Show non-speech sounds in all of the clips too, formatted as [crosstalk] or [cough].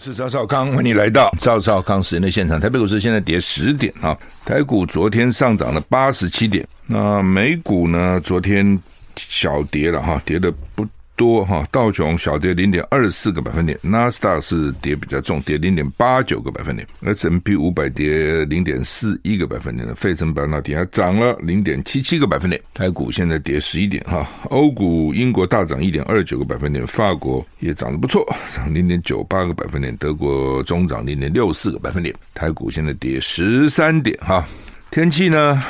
是赵少康，欢迎来到赵少康时间的现场。台北股市现在跌十点啊，台股昨天上涨了八十七点，那美股呢？昨天小跌了哈，跌的不多哈，道琼小跌零点二四个百分点，纳斯达是跌比较重，跌零点八九个百分点，S M P 五百跌零点四一个百分点的，费城半导体还涨了零点七七个百分点。台股现在跌十一点哈，欧股英国大涨一点二九个百分点，法国也涨得不错，涨零点九八个百分点，德国中涨零点六四个百分点。台股现在跌十三点哈，天气呢？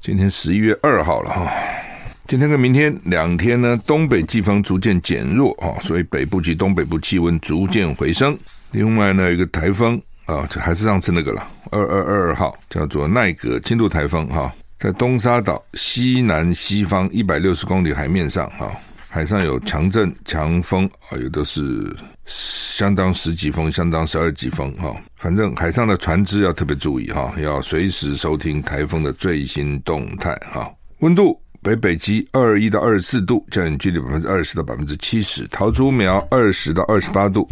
今天十一月二号了哈。今天跟明天两天呢，东北季风逐渐减弱啊，所以北部及东北部气温逐渐回升。另外呢，一个台风啊，就还是上次那个了，二二二号叫做奈格轻度台风哈，在东沙岛西南西方一百六十公里海面上哈，海上有强阵强风啊，有的是相当十级风，相当十二级风哈，反正海上的船只要特别注意哈，要随时收听台风的最新动态哈，温度。北北极二一到二十四度，降雨距离百分之二十到百分之七十；桃竹苗二十到二十八度，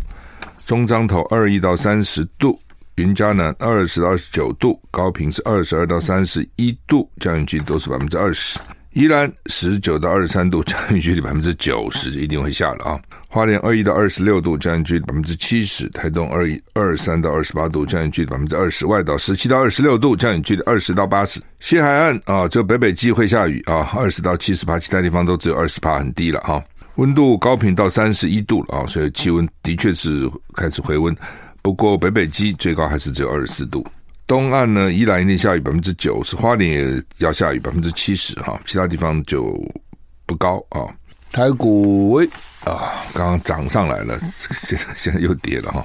中彰投二一到三十度，云嘉南二十到二十九度，高屏是二十二到三十一度，降雨距离都是百分之二十。宜兰十九到二十三度，[laughs] 降雨距离百分之九十，一定会下了啊！花莲二一到二十六度，降雨距离百分之七十；台东二一二三到二十八度，降雨距离百分之二十；外岛十七到二十六度，降雨距离二十到八十。西海岸啊，就北北基会下雨啊，二十到七十趴，其他地方都只有二十趴，很低了哈。温度高频到三十一度了啊，所以气温的确是开始回温，不过北北基最高还是只有二十四度。东岸呢，宜兰一定下雨百分之九十，花莲也要下雨百分之七十哈，其他地方就不高啊。台股喂啊，刚刚涨上来了，现在现在又跌了哈。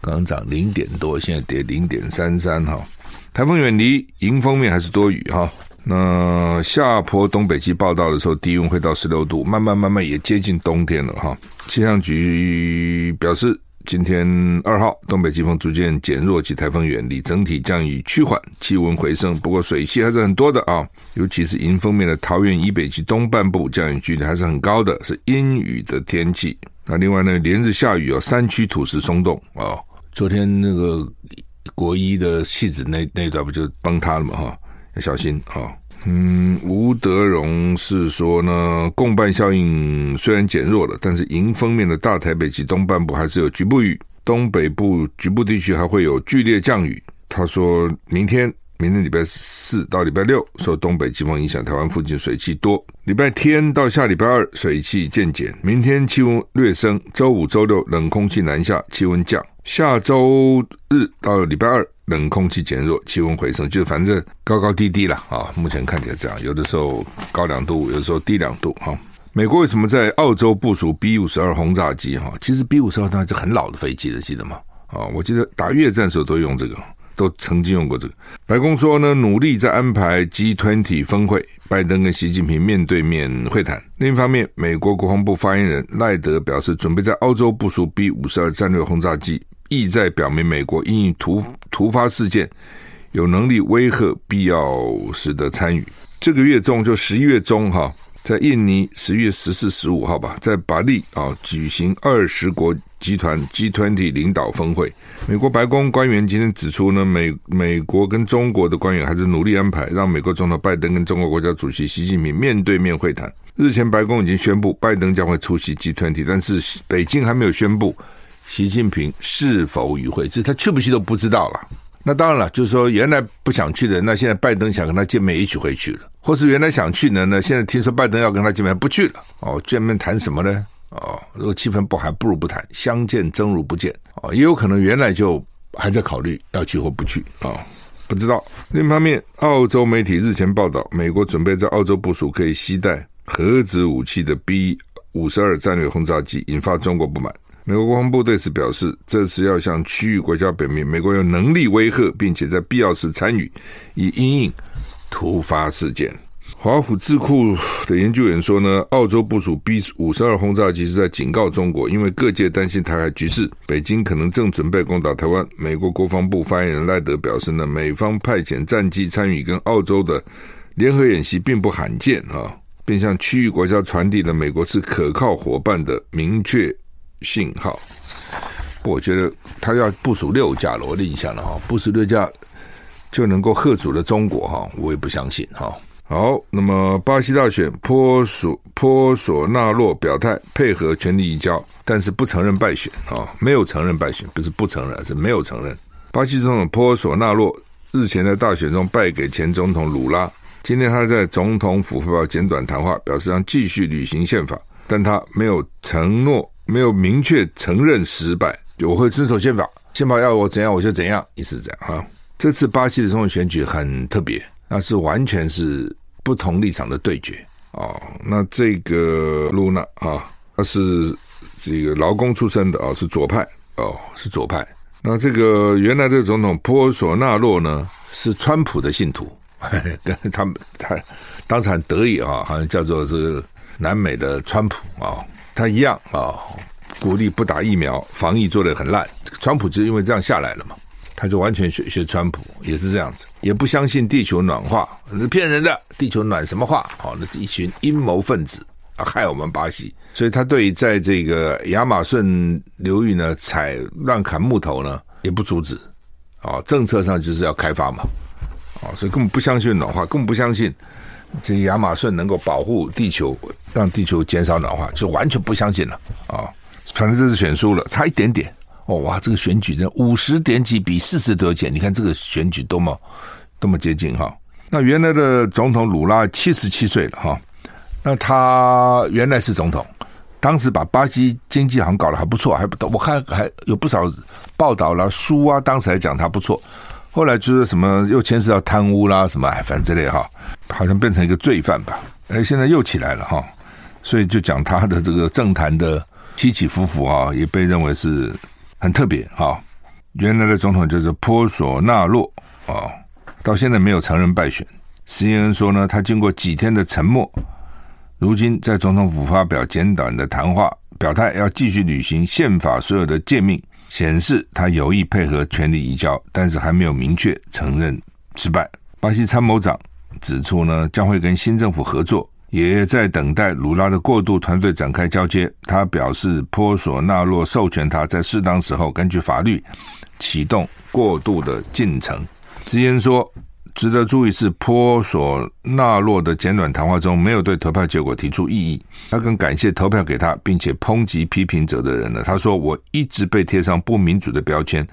刚刚涨零点多，现在跌零点三三哈。台风远离，迎风面还是多雨哈。那下坡东北季报道的时候，低温会到十六度，慢慢慢慢也接近冬天了哈。气象局表示。今天二号，东北季风逐渐减弱及台风远离，整体降雨趋缓，气温回升。不过水汽还是很多的啊，尤其是迎风面的桃园以北及东半部降雨距离还是很高的，是阴雨的天气。那另外呢，连日下雨哦，山区土石松动啊。昨天那个国一的戏子那那段不就崩塌了嘛哈，要小心啊。嗯，吴德荣是说呢，共伴效应虽然减弱了，但是迎风面的大台北及东半部还是有局部雨，东北部局部地区还会有剧烈降雨。他说明天，明天礼拜四到礼拜六受东北季风影响，台湾附近水汽多；礼拜天到下礼拜二水汽渐减，明天气温略升，周五、周六冷空气南下，气温降，下周日到礼拜二。冷空气减弱，气温回升，就反正高高低低了啊。目前看起来这样，有的时候高两度，有的时候低两度哈。美国为什么在澳洲部署 B 五十二轰炸机？哈，其实 B 五十二当然是很老的飞机了，记得吗？啊，我记得打越战时候都用这个，都曾经用过这个。白宫说呢，努力在安排 G20 峰会，拜登跟习近平面对面会谈。另一方面，美国国防部发言人赖德表示，准备在澳洲部署 B 五十二战略轰炸机。意在表明，美国因应突突发事件有能力威吓必要时的参与。这个月中，就十一月中哈，在印尼十月十四、十五号吧，在巴利啊举行二十国集团 G20 领导峰会。美国白宫官员今天指出呢，美美国跟中国的官员还是努力安排，让美国总统拜登跟中国国家主席习近平面对面会谈。日前，白宫已经宣布拜登将会出席 G20，但是北京还没有宣布。习近平是否与会？这他去不去都不知道了。那当然了，就是说原来不想去的，那现在拜登想跟他见面，一起会去了；或是原来想去的呢，现在听说拜登要跟他见面，不去了。哦，见面谈什么呢？哦，如果气氛不好，不如不谈，相见真如不见。哦，也有可能原来就还在考虑要去或不去啊，不知道。另一方面，澳洲媒体日前报道，美国准备在澳洲部署可以携带核子武器的 B 五十二战略轰炸机，引发中国不满。美国国防部对此表示，这次要向区域国家表明，美国有能力威吓，并且在必要时参与，以应应突发事件。华府智库的研究员说呢，澳洲部署 B 五十二轰炸机是在警告中国，因为各界担心台海局势，北京可能正准备攻打台湾。美国国防部发言人赖德表示呢，美方派遣战机参与跟澳洲的联合演习并不罕见啊，并向区域国家传递了美国是可靠伙伴的明确信号，我觉得他要部署六架了，我的印象了哈，部署六架就能够吓阻了中国哈，我也不相信哈。好，那么巴西大选，波索波索纳洛表态配合权力移交，但是不承认败选啊，没有承认败选，不是不承认，是没有承认。巴西总统波索纳洛日前在大选中败给前总统鲁拉，今天他在总统府发表简短谈话，表示将继续履行宪法，但他没有承诺，没有明确承认失败，我会遵守宪法，宪法要我怎样我就怎样，意思是这样哈。这次巴西的总统选举很特别。那是完全是不同立场的对决哦。那这个卢娜啊，他是这个劳工出身的啊，是左派哦，是左派。那这个原来的总统波索纳洛呢，是川普的信徒，跟 [laughs] 他们他当时很得意啊，好像叫做是南美的川普啊，他一样啊，鼓励不打疫苗，防疫做得很烂。川普就因为这样下来了嘛。他就完全学学川普，也是这样子，也不相信地球暖化，是骗人的。地球暖什么化？哦，那是一群阴谋分子啊，害我们巴西。所以他对于在这个亚马逊流域呢采乱砍木头呢，也不阻止。啊，政策上就是要开发嘛。啊，所以根本不相信暖化，根本不相信这亚马逊能够保护地球，让地球减少暖化，就完全不相信了。啊，反正这次选输了，差一点点。哦哇，这个选举真五十点几比四十多点，你看这个选举多么多么接近哈。那原来的总统鲁拉七十七岁了哈，那他原来是总统，当时把巴西经济好像搞得还不错，还不我看还有不少报道了书啊，当时还讲他不错，后来就是什么又牵涉到贪污啦什么哎反正之类哈，好像变成一个罪犯吧，哎现在又起来了哈，所以就讲他的这个政坛的起起伏伏啊，也被认为是。很特别哈，原来的总统就是波索纳洛啊，到现在没有承认败选。CNN 说呢，他经过几天的沉默，如今在总统府发表简短的谈话，表态要继续履行宪法所有的诫命，显示他有意配合权力移交，但是还没有明确承认失败。巴西参谋长指出呢，将会跟新政府合作。也在等待鲁拉的过渡团队展开交接。他表示，波索纳洛授权他在适当时候根据法律启动过渡的进程。直言说，值得注意是波索纳洛的简短谈话中没有对投票结果提出异议。他更感谢投票给他并且抨击批评者的人呢。他说：“我一直被贴上不民主的标签，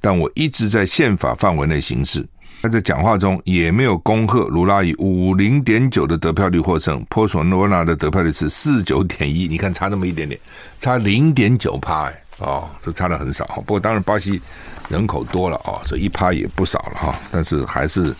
但我一直在宪法范围内行事。”他在讲话中也没有恭贺卢拉以五零点九的得票率获胜，波索纳洛的得票率是四九点一，你看差那么一点点，差零点九趴哎，哦，这差的很少。不过当然巴西人口多了哦，所以一趴也不少了哈，但是还是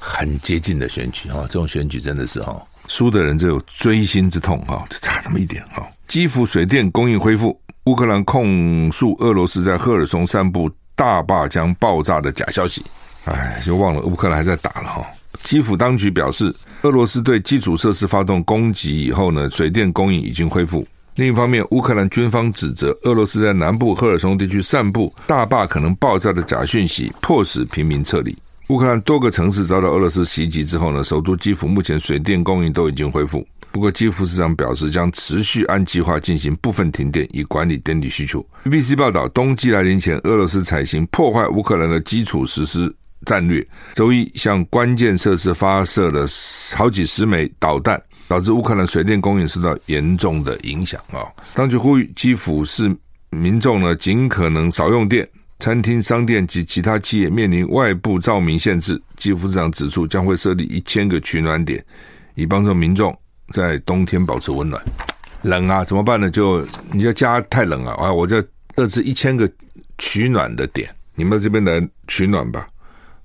很接近的选举哈，这种选举真的是哈，输的人就有锥心之痛哈，就差那么一点哈。基辅水电供应恢复，乌克兰控诉俄罗斯在赫尔松散布大坝将爆炸的假消息。哎，就忘了乌克兰还在打了哈。基辅当局表示，俄罗斯对基础设施发动攻击以后呢，水电供应已经恢复。另一方面，乌克兰军方指责俄罗斯在南部赫尔松地区散布大坝可能爆炸的假讯息，迫使平民撤离。乌克兰多个城市遭到俄罗斯袭击之后呢，首都基辅目前水电供应都已经恢复。不过，基辅市长表示将持续按计划进行部分停电，以管理电力需求。BBC 报道，冬季来临前，俄罗斯采行破坏乌克兰的基础实施。战略周一向关键设施发射了好几十枚导弹，导致乌克兰水电供应受到严重的影响啊！当局呼吁基辅市民众呢，尽可能少用电，餐厅、商店及其他企业面临外部照明限制。基辅市长指出，将会设立一千个取暖点，以帮助民众在冬天保持温暖。冷啊，怎么办呢？就你要家太冷了啊！我就设置一千个取暖的点，你们这边来取暖吧。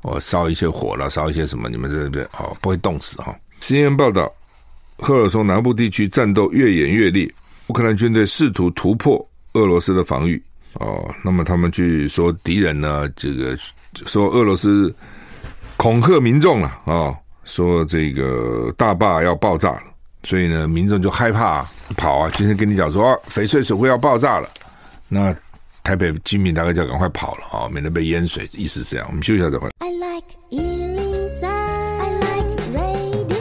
我烧一些火了，烧一些什么？你们在这边哦，不会冻死哈。CNN 报道，赫尔松南部地区战斗越演越烈，乌克兰军队试图突破俄罗斯的防御哦。那么他们去说敌人呢，这个说俄罗斯恐吓民众了啊，说这个大坝要爆炸了，所以呢，民众就害怕跑啊。今天跟你讲说，翡翠水库要爆炸了，那。台北居民大概就要赶快跑了啊，免得被淹水。意思是这样，我们休息一下再回来。I like 103, I like radio。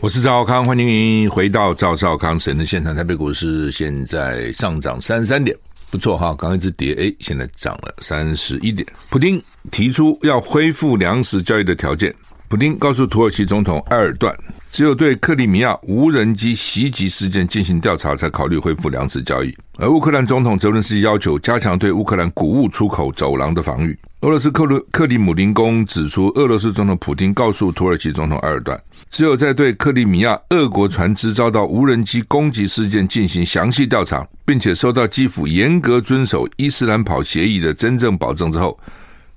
我是赵少康，欢迎回到赵少康神的现场。台北股市现在上涨三十三点，不错哈，刚一直跌，哎，现在涨了三十一点。普京提出要恢复粮食交易的条件。普京告诉土耳其总统埃尔段，只有对克里米亚无人机袭击事件进行调查，才考虑恢复粮食交易。而乌克兰总统泽伦斯基要求加强对乌克兰谷物出口走廊的防御。俄罗斯克鲁克里姆林宫指出，俄罗斯总统普丁告诉土耳其总统埃尔段，只有在对克里米亚俄国船只遭到无人机攻击事件进行详细调查，并且收到基辅严格遵守伊斯兰堡协议的真正保证之后，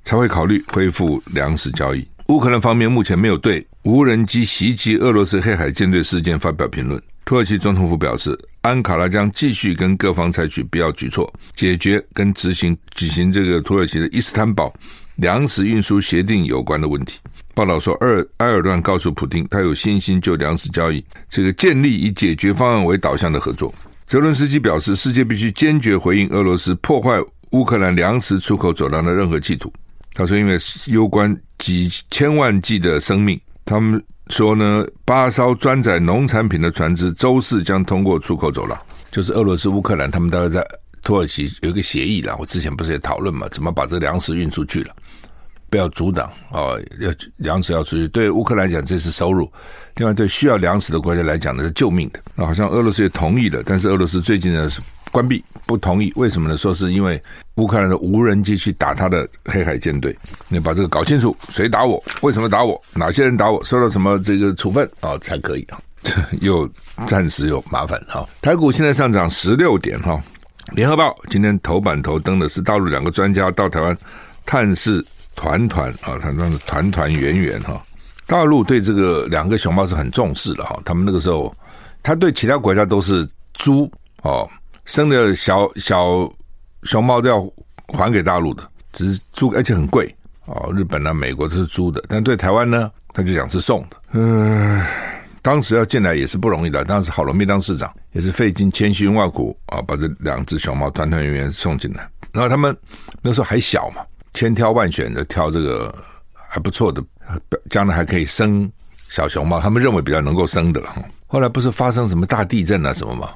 才会考虑恢复粮食交易。乌克兰方面目前没有对无人机袭击俄罗斯黑海舰队事件发表评论。土耳其总统府表示，安卡拉将继续跟各方采取必要举措，解决跟执行举行这个土耳其的伊斯坦堡粮食运输协定有关的问题。报道说，尔埃尔段告诉普丁，他有信心就粮食交易这个建立以解决方案为导向的合作。泽伦斯基表示，世界必须坚决回应俄罗斯破坏乌克兰粮食出口走廊的任何企图。他说：“因为攸关几千万计的生命，他们说呢，八艘装载农产品的船只周四将通过出口走廊，就是俄罗斯、乌克兰，他们大概在土耳其有一个协议了。我之前不是也讨论嘛，怎么把这粮食运出去了，不要阻挡哦，要粮食要出去。对乌克兰讲这是收入，另外对需要粮食的国家来讲呢是救命的。那好像俄罗斯也同意了，但是俄罗斯最近呢是。”关闭不同意，为什么呢？说是因为乌克兰的无人机去打他的黑海舰队，你把这个搞清楚，谁打我？为什么打我？哪些人打我？受到什么这个处分啊、才可以啊？[laughs] 又暂时有麻烦哈。台股现在上涨十六点哈。联合报今天头版头登的是大陆两个专家到台湾探视团团啊，他们是团团圆圆哈。大陆对这个两个熊猫是很重视的哈，他们那个时候他对其他国家都是猪哦。生的小小熊猫都要还给大陆的，只是租，而且很贵哦。日本啊、美国都是租的，但对台湾呢，他就讲是送的。嗯、当时要进来也是不容易的，当时郝龙斌当市长也是费尽千辛万苦啊，把这两只熊猫团团圆圆送进来。然后他们那时候还小嘛，千挑万选的挑这个还不错的，将来还可以生小熊猫，他们认为比较能够生的了。后来不是发生什么大地震啊什么吗？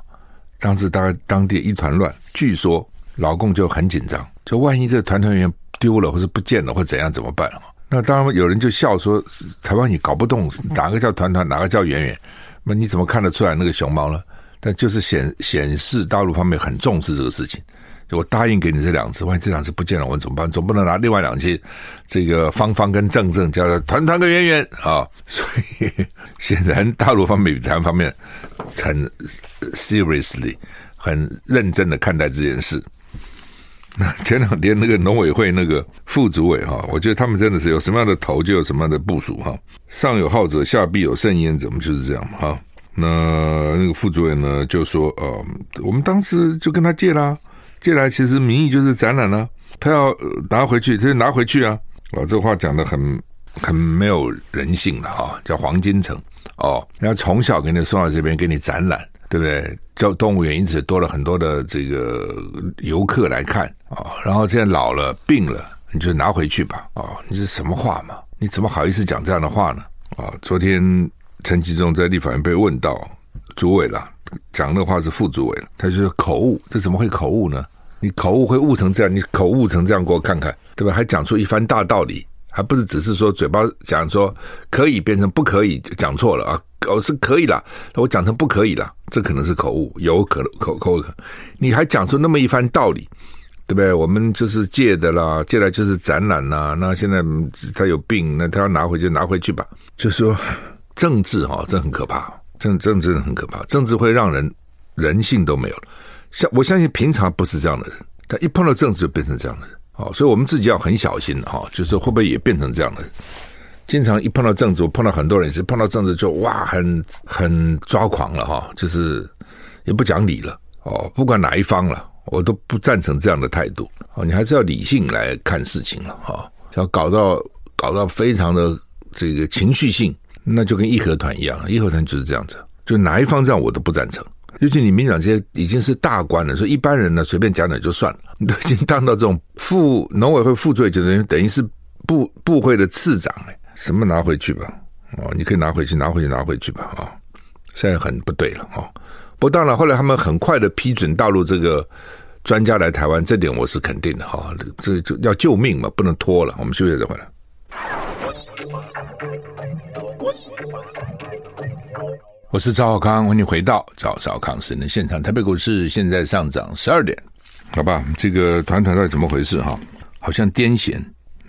当时大概当地一团乱，据说老共就很紧张，就万一这团团圆圆丢了或是不见了或怎样怎么办？那当然有人就笑说，台湾你搞不懂哪个叫团团，哪个叫圆圆，那你怎么看得出来那个熊猫呢？但就是显显示大陆方面很重视这个事情。我答应给你这两只，万一这两只不见了，我怎么办？总不能拿另外两只，这个方方跟正正叫做团团跟圆圆啊！[laughs] 所以显然大陆方面比台湾方面很 seriously 很认真的看待这件事。那 [laughs] 前两天那个农委会那个副主委哈，我觉得他们真的是有什么样的头就有什么样的部署哈。上有好者，下必有甚焉，怎么就是这样哈？那那个副主委呢就说呃，我们当时就跟他借啦。借来其实名义就是展览呢、他要拿回去，他就拿回去啊！哦，这话讲得很很没有人性的哈，叫黄金城哦，然后从小给你送到这边给你展览，对不对？叫动物园，因此多了很多的这个游客来看啊、哦。然后现在老了病了，你就拿回去吧哦，你是什么话嘛？你怎么好意思讲这样的话呢？啊、哦，昨天陈吉仲在立法院被问到，主委了。讲的话是副主委，他就是口误，这怎么会口误呢？你口误会误成这样，你口误成这样给我看看，对吧？还讲出一番大道理，还不是只是说嘴巴讲说可以变成不可以，讲错了啊？哦，是可以了，我讲成不可以了，这可能是口误，有可能口口可，你还讲出那么一番道理，对不对？我们就是借的啦，借来就是展览啦。那现在他有病，那他要拿回去拿回去吧。就说政治哈，这很可怕。政政治很可怕，政治会让人人性都没有了。像我相信平常不是这样的人，但一碰到政治就变成这样的人。哦，所以我们自己要很小心哈，就是会不会也变成这样的人？经常一碰到政治，我碰到很多人是碰到政治就哇，很很抓狂了哈，就是也不讲理了哦，不管哪一方了，我都不赞成这样的态度。哦，你还是要理性来看事情了哈，要搞到搞到非常的这个情绪性。那就跟义和团一样，义和团就是这样子，就哪一方这样我都不赞成。尤其你民进党这些已经是大官了，所以一般人呢随便讲讲就算了。你都已经当到这种副农委会副主委，就等于等于是部部会的次长哎，什么拿回去吧？哦，你可以拿回去，拿回去，拿回去吧啊！现在很不对了哦。不当然，后来他们很快的批准大陆这个专家来台湾，这点我是肯定的哈。这就要救命嘛，不能拖了。我们休息再回来。我是赵少康，欢迎回到赵少康时的现场。台北股市现在上涨十二点，好吧？这个团团到底怎么回事哈？好像癫痫。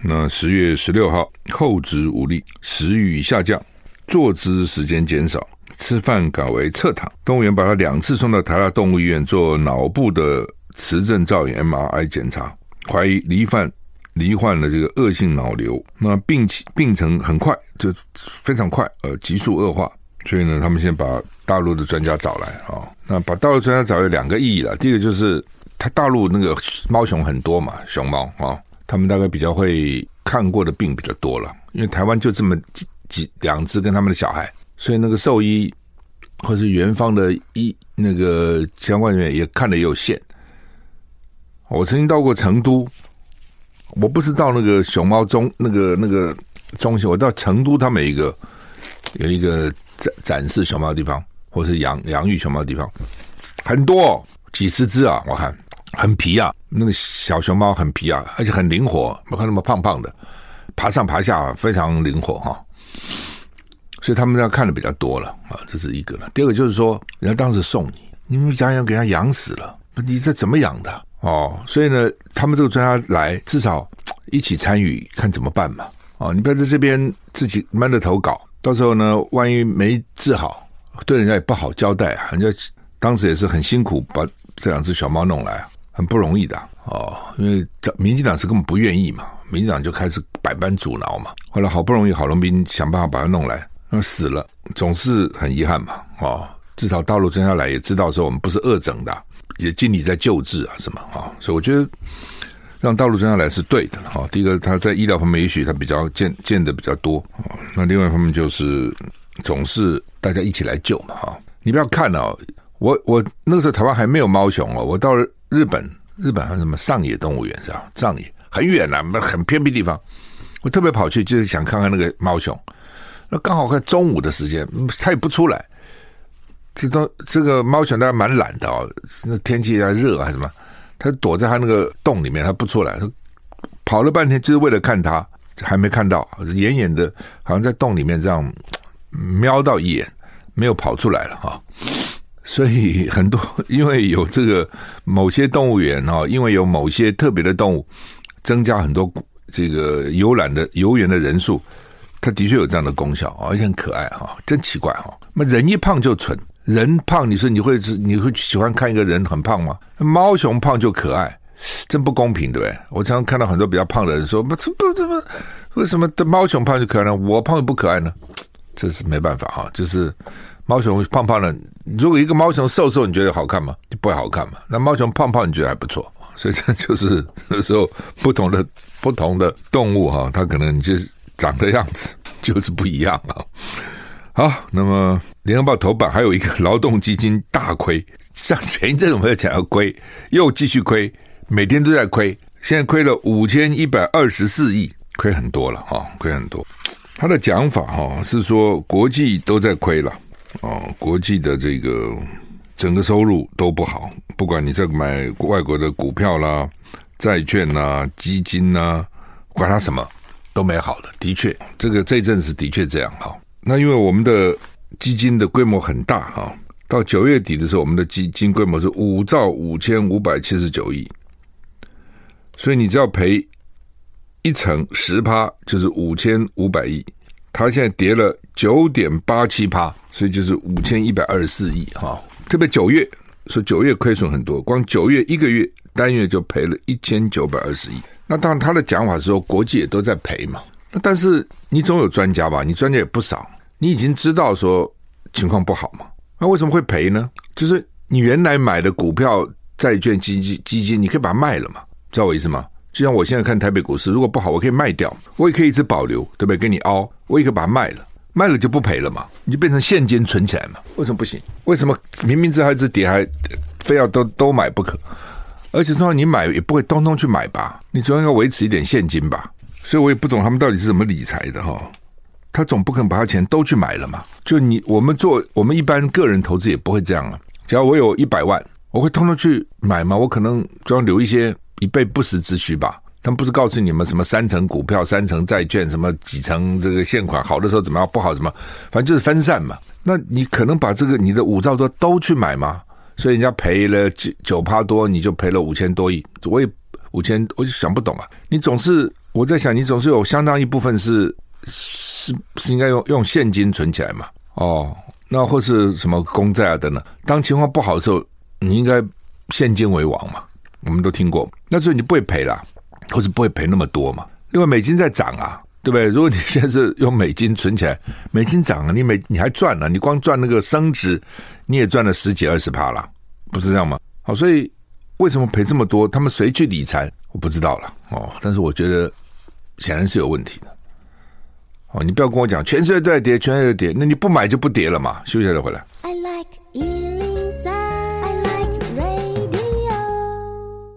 那十月十六号，后肢无力，食欲下降，坐姿时间减少，吃饭改为侧躺。动物园把他两次送到台大动物医院做脑部的磁振造影 MRI 检查，怀疑罹患罹患了这个恶性脑瘤。那病情病程很快，就非常快，呃，急速恶化。所以呢，他们先把大陆的专家找来啊。那把大陆专家找有两个意义了，第一个就是他大陆那个猫熊很多嘛，熊猫啊。他们大概比较会看过的病比较多了，因为台湾就这么几几两只跟他们的小孩，所以那个兽医或是园方的医那个相关人员也看的也有限。我曾经到过成都，我不是到那个熊猫中那个那个中心，我到成都，他们一个有一个展展示熊猫的地方，或是养养育熊猫的地方，很多几十只啊，我看。很皮啊，那个小熊猫很皮啊，而且很灵活，不看那么胖胖的，爬上爬下非常灵活哈。所以他们要看的比较多了啊，这是一个了。第二个就是说，人家当时送你，你们想想给他养死了，你这怎么养的哦？所以呢，他们这个专家来，至少一起参与，看怎么办嘛。哦，你不要在这边自己闷着头搞，到时候呢，万一没治好，对人家也不好交代啊。人家当时也是很辛苦把这两只小猫弄来。很不容易的哦，因为民进党是根本不愿意嘛，民进党就开始百般阻挠嘛。后来好不容易郝龙斌想办法把它弄来，那死了总是很遗憾嘛。哦，至少大陆专家来也知道说我们不是恶整的，也尽力在救治啊什么啊、所以我觉得让大陆真下来是对的哈、哦。第一个他在医疗方面也许他比较见见的比较多、哦，那另外一方面就是总是大家一起来救嘛哈、你不要看哦，我我那个时候台湾还没有猫熊哦，我到了。日本，日本还有什么上野动物园是吧？上野很远呐，很偏僻地方。我特别跑去，就是想看看那个猫熊。那刚好看中午的时间，它也不出来。这都这个猫熊，它蛮懒的哦。那天气还热还是什么？它躲在它那个洞里面，它不出来。跑了半天就是为了看它，还没看到，远远的，好像在洞里面这样瞄到一眼，没有跑出来了哈。所以很多，因为有这个某些动物园哈，因为有某些特别的动物，增加很多这个游览的游园的人数，它的确有这样的功效啊，而且很可爱哈，真奇怪哈。那人一胖就蠢，人胖你说你会是你会喜欢看一个人很胖吗？猫熊胖就可爱，真不公平对不对？我常常看到很多比较胖的人说不不不不，为什么的猫熊胖就可爱呢？我胖就不可爱呢？这是没办法哈，就是。猫熊胖胖的，如果一个猫熊瘦瘦，你觉得好看吗？就不好看嘛。那猫熊胖胖，你觉得还不错，所以这 [laughs] 就是有时候不同的不同的动物哈，它可能就长的样子就是不一样啊。好，那么联合报头版还有一个劳动基金大亏，像前一阵我们讲要亏，又继续亏，每天都在亏，现在亏了五千一百二十四亿，亏很多了哈，亏很多。他的讲法哈是说国际都在亏了。哦，国际的这个整个收入都不好，不管你在买外国的股票啦、债券啦、基金啦，管它什么都没好的。的确，这个这阵子的确这样哈。那因为我们的基金的规模很大哈，到九月底的时候，我们的基金规模是五兆五千五百七十九亿，所以你只要赔一成十趴，就是五千五百亿。它现在跌了九点八七趴，所以就是五千一百二十四亿哈。特别九月，说九月亏损很多，光九月一个月单月就赔了一千九百二十亿。那当然，他的讲法是说国际也都在赔嘛。那但是你总有专家吧？你专家也不少，你已经知道说情况不好嘛。那为什么会赔呢？就是你原来买的股票、债券、基金、基金，你可以把它卖了嘛？知道我意思吗？就像我现在看台北股市，如果不好，我可以卖掉，我也可以一直保留，对不对？给你凹，我也可以把它卖了，卖了就不赔了嘛，你就变成现金存起来嘛。为什么不行？为什么明明知道一只跌，还非要都都买不可？而且通常你买也不会通通去买吧？你总要维持一点现金吧？所以我也不懂他们到底是怎么理财的哈。他总不可能把他钱都去买了嘛？就你我们做我们一般个人投资也不会这样啊。只要我有一百万，我会通通去买吗？我可能就要留一些以备不时之需吧。他们不是告诉你们什么三成股票、三成债券，什么几成这个现款，好的时候怎么样，不好怎么，反正就是分散嘛。那你可能把这个你的五兆多都去买吗？所以人家赔了九九趴多，你就赔了五千多亿。我也五千，我就想不懂啊。你总是我在想，你总是有相当一部分是是是应该用用现金存起来嘛？哦，那或是什么公债啊等等。当情况不好的时候，你应该现金为王嘛。我们都听过，那所以你不会赔了。或者不会赔那么多嘛？因为美金在涨啊，对不对？如果你现在是用美金存起来，美金涨了，你美你还赚了，你光赚那个升值，你也赚了十几二十趴了，不是这样吗？好，所以为什么赔这么多？他们谁去理财？我不知道了哦。但是我觉得显然是有问题的。哦，你不要跟我讲全世界都在跌，全世界都在跌，那你不买就不跌了嘛？休息一下再回来。I like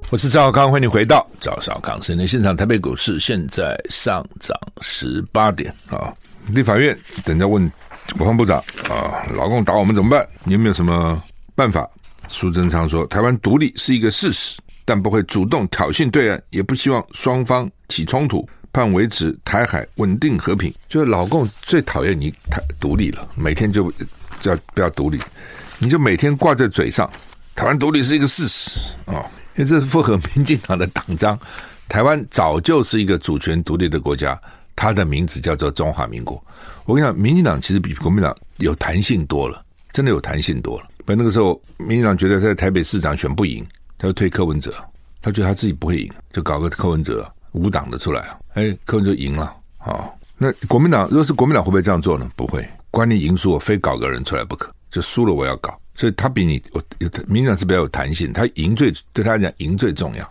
我是赵小康，欢迎你回到赵少康新闻现场。台北股市现在上涨十八点啊！立法院等着问国防部长啊，老共打我们怎么办？你有没有什么办法？苏贞昌说，台湾独立是一个事实，但不会主动挑衅对岸，也不希望双方起冲突，盼维持台海稳定和平。就是老共最讨厌你台独立了，每天就叫不要独立，你就每天挂在嘴上，台湾独立是一个事实啊。因为这是符合民进党的党章，台湾早就是一个主权独立的国家，它的名字叫做中华民国。我跟你讲，民进党其实比国民党有弹性多了，真的有弹性多了。本那个时候，民进党觉得在台北市长选不赢，他就推柯文哲，他觉得他自己不会赢，就搞个柯文哲无党的出来啊，哎，柯文哲赢了啊。那国民党如果是国民党会不会这样做呢？不会，关你赢输，我非搞个人出来不可，就输了我要搞。所以他比你我有，民党是比较有弹性，他赢最对他来讲赢最重要，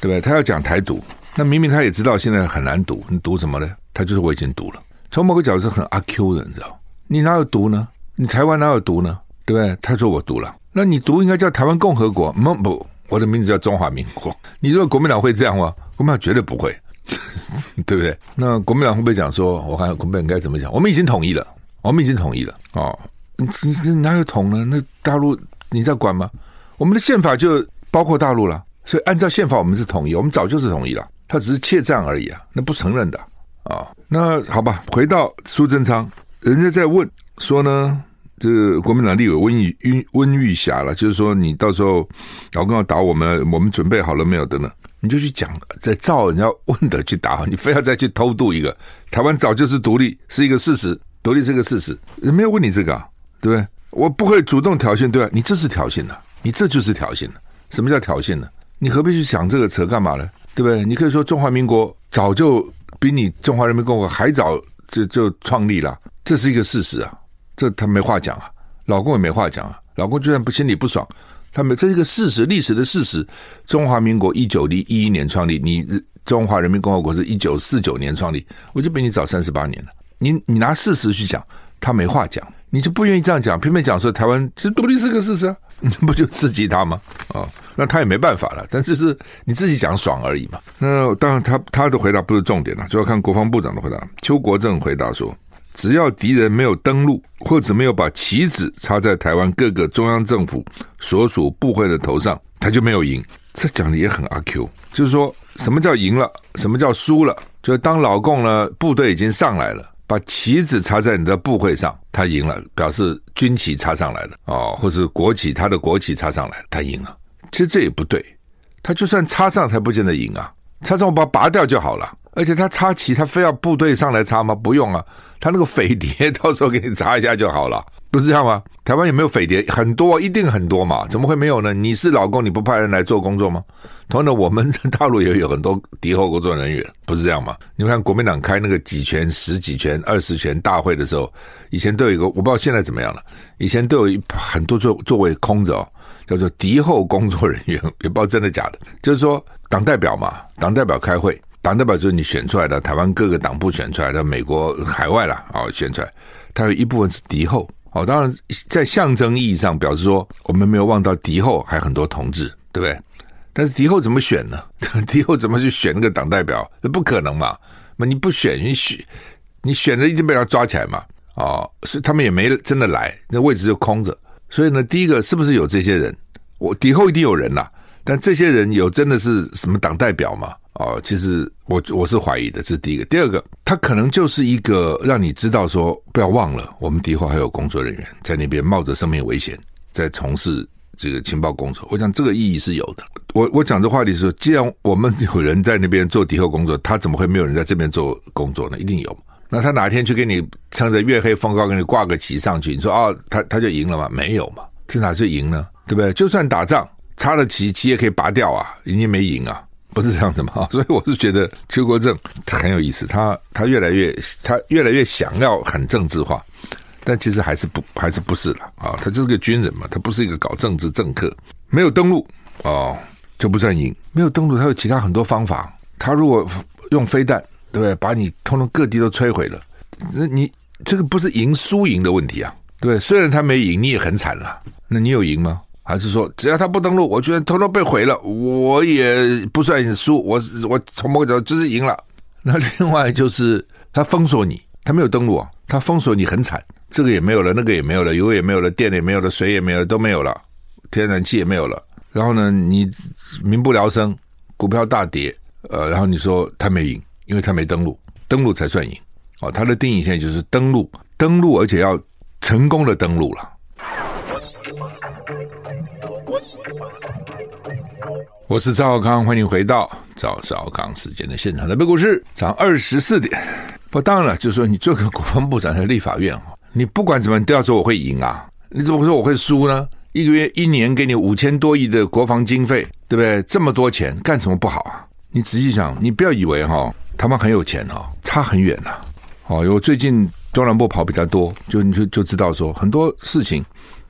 对不对？他要讲台独，那明明他也知道现在很难独，你独什么呢？他就是我已经独了。从某个角度是很阿 Q 的，你知道？你哪有独呢？你台湾哪有独呢？对不对？他说我独了，那你独应该叫台湾共和国，不不，我的名字叫中华民国。你说国民党会这样吗？国民党绝对不会，[laughs] 对不对？那国民党会不会讲说，我看国民党应该怎么讲？我们已经统一了，我们已经统一了哦。你你哪有统呢？那大陆你在管吗？我们的宪法就包括大陆了，所以按照宪法我们是统一，我们早就是统一了，他只是怯战而已啊，那不承认的啊、那好吧，回到苏贞昌，人家在问说呢，这个国民党立委温玉温玉霞了，就是说你到时候老公要打我们，我们准备好了没有等等，你就去讲，在照人家问的去打，你非要再去偷渡一个，台湾早就是独立是一个事实，独立是个事实，人没有问你这个啊。对不对？我不会主动挑衅，对吧？你这是挑衅的，你这就是挑衅的。什么叫挑衅呢？你何必去想这个扯干嘛呢？对不对？你可以说中华民国早就比你中华人民共和国还早就就创立了，这是一个事实啊。这他没话讲啊，老公也没话讲啊。老公就算不心里不爽，他们这是一个事实，历史的事实。中华民国一九一一年创立，你中华人民共和国是一九四九年创立，我就比你早三十八年了。你你拿事实去讲，他没话讲。你就不愿意这样讲，偏偏讲说台湾其实独立是个事实啊，[laughs] 你不就刺激他吗？啊、那他也没办法了，但是是你自己讲爽而已嘛。那当然他，他他的回答不是重点了，主要看国防部长的回答。邱国正回答说，只要敌人没有登陆，或者没有把旗子插在台湾各个中央政府所属部会的头上，他就没有赢。这讲的也很阿 Q，就是说什么叫赢了，什么叫输了？就是当老共呢部队已经上来了。把旗子插在你的部会上，他赢了，表示军旗插上来了哦，或是国旗，他的国旗插上来，他赢了。其实这也不对，他就算插上，他不见得赢啊。插上我把它拔掉就好了。而且他插旗，他非要部队上来插吗？不用啊，他那个匪谍到时候给你查一下就好了，[laughs] 不是这样吗？台湾有没有匪谍？很多，一定很多嘛，怎么会没有呢？你是老公，你不派人来做工作吗？同样的，我们大陆也有很多敌后工作人员，不是这样吗？你看国民党开那个几权、十几权、二十权大会的时候，以前都有一个，我不知道现在怎么样了。以前都有一很多座座位空着，叫做敌后工作人员，也不知道真的假的。就是说，党代表嘛，党代表开会。党代表就是你选出来的，台湾各个党部选出来的，美国海外啦，哦，选出来，它有一部分是敌后哦。当然，在象征意义上表示说，我们没有忘到敌后还有很多同志，对不对？但是敌后怎么选呢？[laughs] 敌后怎么去选那个党代表？那不可能嘛？那你不选，你选，你选了一定被他抓起来嘛？哦，所以他们也没真的来，那位置就空着。所以呢，第一个是不是有这些人？我敌后一定有人呐，但这些人有真的是什么党代表吗？哦，其实我我是怀疑的，这是第一个。第二个，他可能就是一个让你知道说，不要忘了，我们敌后还有工作人员在那边冒着生命危险在从事这个情报工作。我想这个意义是有的。我我讲这话题是说，既然我们有人在那边做敌后工作，他怎么会没有人在这边做工作呢？一定有。那他哪天去给你撑着月黑风高给你挂个旗上去，你说哦，他他就赢了吗？没有嘛，这哪就赢呢？对不对？就算打仗，插了旗，旗也可以拔掉啊，人家没赢啊。不是这样子嘛？[laughs] 所以我是觉得邱国正很有意思，他他越来越他越来越想要很政治化，但其实还是不还是不是了啊？他就是个军人嘛，他不是一个搞政治政客。没有登陆哦，就不算赢。没有登陆，他有其他很多方法。他如果用飞弹，对不对？把你通通各地都摧毁了，那你这个不是赢输赢的问题啊？对对？虽然他没赢，你也很惨了。那你有赢吗？还是说，只要他不登录，我居然偷偷被毁了，我也不算输，我我从某个角度就是赢了。[laughs] 那另外就是他封锁你，他没有登录啊，他封锁你很惨，这个也没有了，那个也没有了，油也没有了，电也没有了，水也没有了，都没有了，天然气也没有了。然后呢，你民不聊生，股票大跌，呃，然后你说他没赢，因为他没登录，登录才算赢。哦，他的定义现在就是登录，登录而且要成功的登录了。我是赵康，欢迎回到赵少康时间的现场。台北股市涨二十四点。不，当然了，就是说你做个国防部长在立法院，你不管怎么，你都要说我会赢啊！你怎么会说我会输呢？一个月一年给你五千多亿的国防经费，对不对？这么多钱干什么不好啊？你仔细想，你不要以为哈，他们很有钱哈，差很远呐。哦，因为最近中南部跑比较多，就你就就知道说很多事情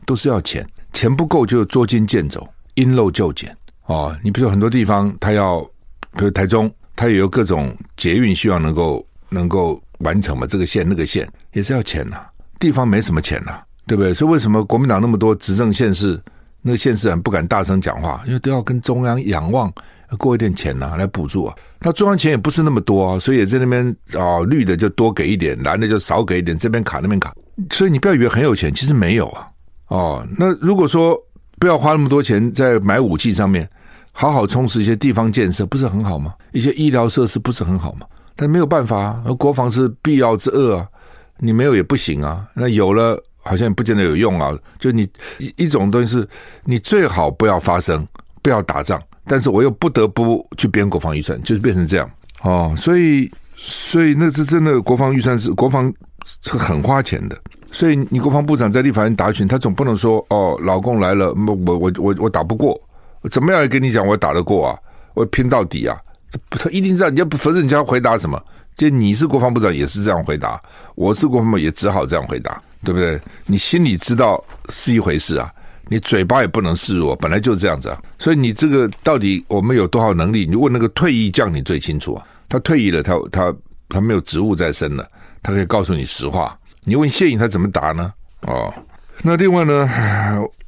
都是要钱，钱不够就捉襟见肘，因陋就简。哦，你比如说很多地方，他要，比如台中，他也有各种捷运，希望能够能够完成嘛，这个线那个线也是要钱呐、地方没什么钱呐、对不对？所以为什么国民党那么多执政县市，那个县市很不敢大声讲话，因为都要跟中央仰望，过一点钱呐、来补助啊。那中央钱也不是那么多啊，所以也在那边哦，绿的就多给一点，蓝的就少给一点，这边卡那边卡。所以你不要以为很有钱，其实没有啊。哦，那如果说不要花那么多钱在买武器上面。好好充实一些地方建设，不是很好吗？一些医疗设施不是很好吗？但没有办法啊，国防是必要之恶啊，你没有也不行啊。那有了好像也不见得有用啊。就你一一种东西是，你最好不要发生，不要打仗，但是我又不得不去编国防预算，就是变成这样哦。所以，所以那是真的，国防预算是国防是很花钱的。所以你国防部长在立法院答询，他总不能说哦，老公来了，我我我我打不过。怎么样也跟你讲，我打得过啊，我拼到底啊！他一定知道，你要不否则你就要回答什么？就你是国防部长也是这样回答，我是国防部也只好这样回答，对不对？你心里知道是一回事啊，你嘴巴也不能示弱，本来就是这样子啊。所以你这个到底我们有多少能力？你问那个退役将，你最清楚啊。他退役了，他他他没有职务在身了，他可以告诉你实话。你问谢颖他怎么答呢？哦，那另外呢？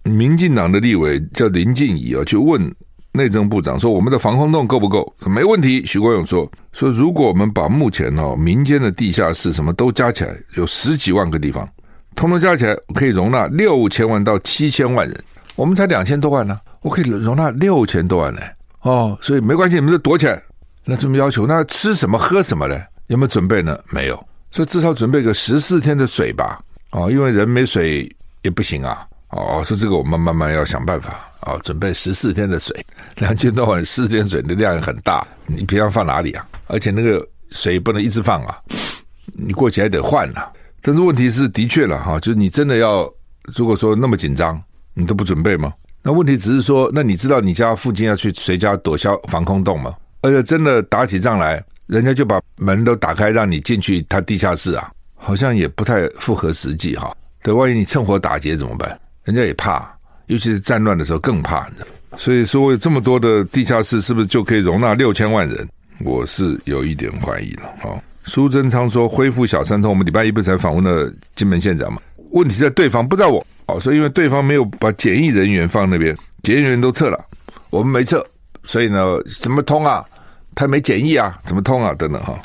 民进党的立委叫林静怡啊，去问内政部长说：“我们的防空洞够不够？”没问题。徐国勇说：“说如果我们把目前哦民间的地下室什么都加起来，有十几万个地方，通通加起来可以容纳六千万到七千万人。我们才两千多万呢，我可以容纳六千多万呢。哦，所以没关系，你们就躲起来。那这么要求，那吃什么喝什么呢？有没有准备呢？没有，所以至少准备个十四天的水吧。哦，因为人没水也不行啊。”哦，说这个我们慢慢要想办法啊、哦，准备十四天的水，两千多碗十四天水的量也很大，你平常放哪里啊？而且那个水不能一直放啊，你过期还得换啊。但是问题是，的确了哈，就是你真的要，如果说那么紧张，你都不准备吗？那问题只是说，那你知道你家附近要去谁家躲消防空洞吗？而且真的打起仗来，人家就把门都打开让你进去他地下室啊，好像也不太符合实际哈。对，万一你趁火打劫怎么办？人家也怕，尤其是战乱的时候更怕，所以说，有这么多的地下室是不是就可以容纳六千万人？我是有一点怀疑了。哦，苏贞昌说恢复小三通，我们礼拜一不是才访问了金门县长嘛？问题在对方，不在我。哦，所以因为对方没有把检疫人员放那边，检疫人员都撤了，我们没撤，所以呢，怎么通啊？他没检疫啊，怎么通啊？等等哈。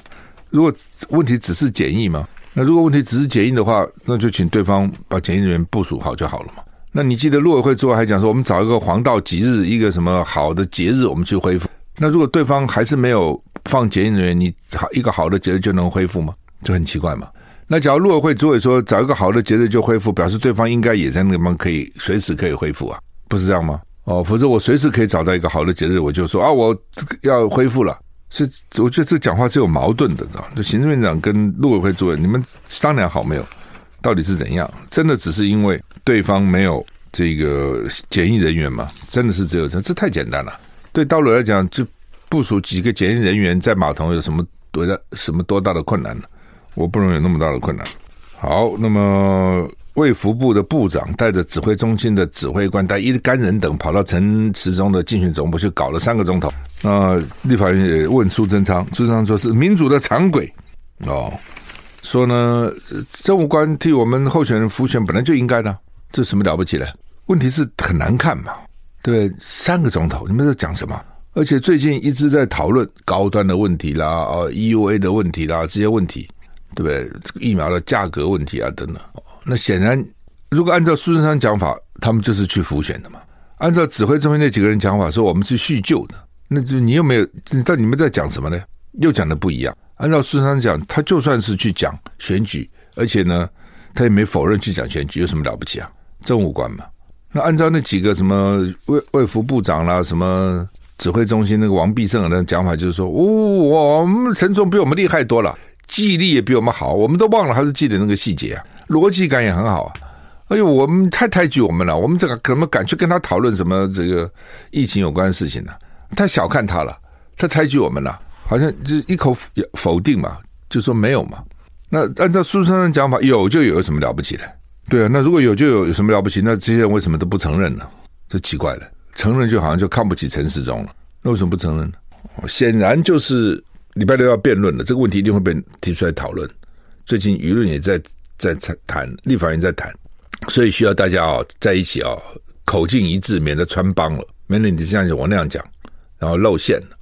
如果问题只是检疫吗？那如果问题只是检疫的话，那就请对方把检疫人员部署好就好了嘛。那你记得陆委会之后还讲说，我们找一个黄道吉日，一个什么好的节日，我们去恢复。那如果对方还是没有放检疫人员，你好一个好的节日就能恢复吗？就很奇怪嘛。那假如陆委会主委说找一个好的节日就恢复，表示对方应该也在那边可以随时可以恢复啊，不是这样吗？哦，否则我随时可以找到一个好的节日，我就说啊，我要恢复了。是，我觉得这讲话是有矛盾的，知道？就行政院长跟陆委会主任，你们商量好没有？到底是怎样？真的只是因为对方没有这个检疫人员吗？真的是只有这？这太简单了。对刀幁来讲，就部署几个检疫人员在码头有什么多大什么多大的困难呢？我不能有那么大的困难。好，那么卫福部的部长带着指挥中心的指挥官带一干人等跑到陈池中的竞选总部去搞了三个钟头。那立法院也问苏贞昌，苏贞昌说是民主的常轨哦。说呢，政务官替我们候选人服选本来就应该的，这什么了不起的？问题是很难看嘛，对，对三个钟头，你们在讲什么？而且最近一直在讨论高端的问题啦，哦，EUA 的问题啦，这些问题，对不对？这个疫苗的价格问题啊，等等。那显然，如果按照苏贞昌讲法，他们就是去辅选的嘛。按照指挥中心那几个人讲法，说我们是叙旧的，那就你又没有，但你们在讲什么呢？又讲的不一样。按照苏贞昌讲，他就算是去讲选举，而且呢，他也没否认去讲选举，有什么了不起啊？政务官嘛。那按照那几个什么卫卫福部长啦，什么指挥中心那个王必胜的讲法，就是说，哦，我们陈总比我们厉害多了，记忆力也比我们好，我们都忘了，还是记得那个细节啊，逻辑感也很好啊。哎呦，我们太抬举我们了，我们这个怎么敢去跟他讨论什么这个疫情有关的事情呢？太小看他了，太抬举我们了。好像就一口否定嘛，就说没有嘛。那按照苏贞昌的讲法，有就有，有什么了不起的？对啊，那如果有就有，有什么了不起？那这些人为什么都不承认呢？这奇怪了，承认就好像就看不起陈世忠了。那为什么不承认呢？显然就是礼拜六要辩论了，这个问题一定会被提出来讨论。最近舆论也在在谈，立法院在谈，所以需要大家啊在一起啊口径一致，免得穿帮了，免得你这样讲我那样讲，然后露馅了。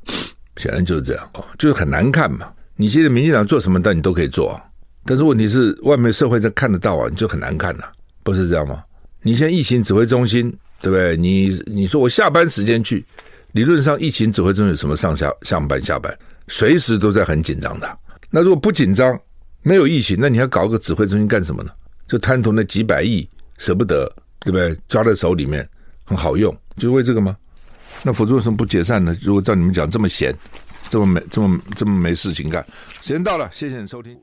显然就是这样，就是很难看嘛。你现在民进党做什么，但你都可以做啊，但是问题是外面社会在看得到啊，你就很难看呐，不是这样吗？你现在疫情指挥中心，对不对？你你说我下班时间去，理论上疫情指挥中心有什么上下上班下班，随时都在很紧张的。那如果不紧张，没有疫情，那你还搞个指挥中心干什么呢？就贪图那几百亿舍不得，对不对？抓在手里面很好用，就是为这个吗？那否则为什么不解散呢？如果照你们讲这么闲，这么没这么这么没事情干，时间到了，谢谢你收听。